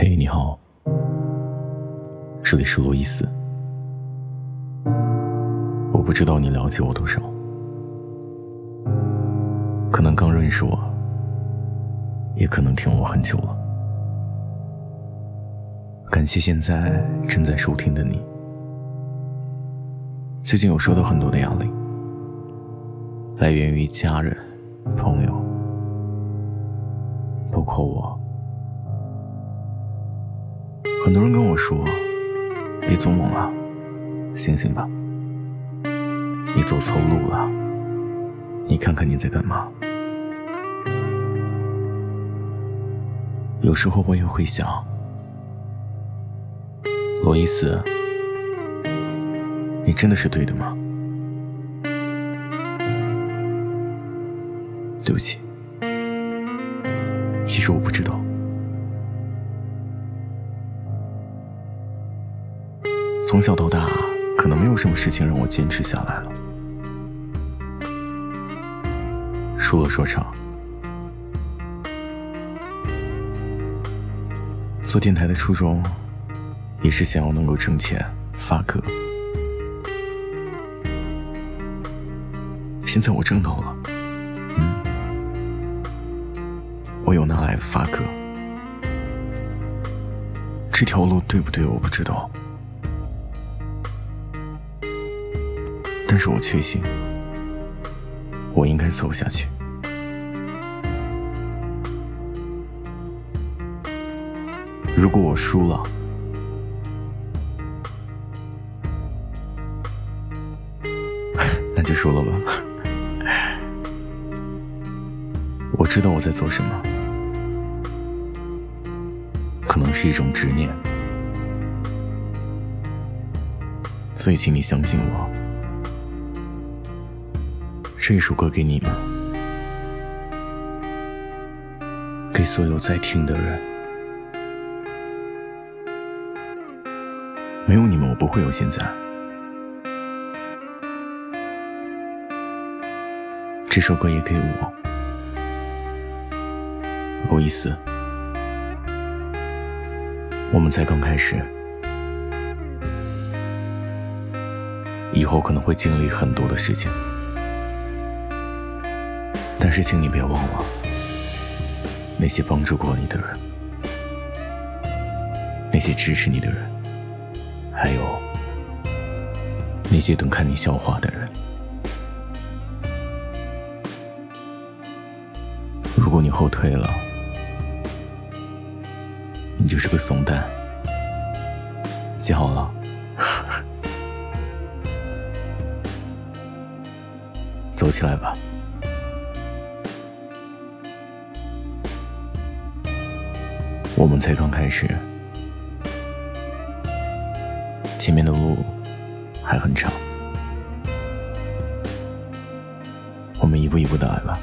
嘿，你好，这里是罗伊斯。我不知道你了解我多少，可能刚认识我，也可能听我很久了。感谢现在正在收听的你。最近有收到很多的压力，来源于家人、朋友，包括我。很多人跟我说：“别做梦了，醒醒吧，你走错路了。你看看你在干嘛？”有时候我也会想，罗伊斯，你真的是对的吗？对不起，其实我不知道。从小到大，可能没有什么事情让我坚持下来了。说了说唱，做电台的初衷，也是想要能够挣钱发歌。现在我挣到了，嗯，我有拿来发歌。这条路对不对，我不知道。但是我确信，我应该走下去。如果我输了，那就输了吧。我知道我在做什么，可能是一种执念，所以请你相信我。这首歌给你们，给所有在听的人。没有你们，我不会有现在。这首歌也给我，罗伊斯。我们才刚开始，以后可能会经历很多的事情。但是，请你别忘了那些帮助过你的人，那些支持你的人，还有那些等看你笑话的人。如果你后退了，你就是个怂蛋。记好了，走起来吧。我们才刚开始，前面的路还很长，我们一步一步的来吧。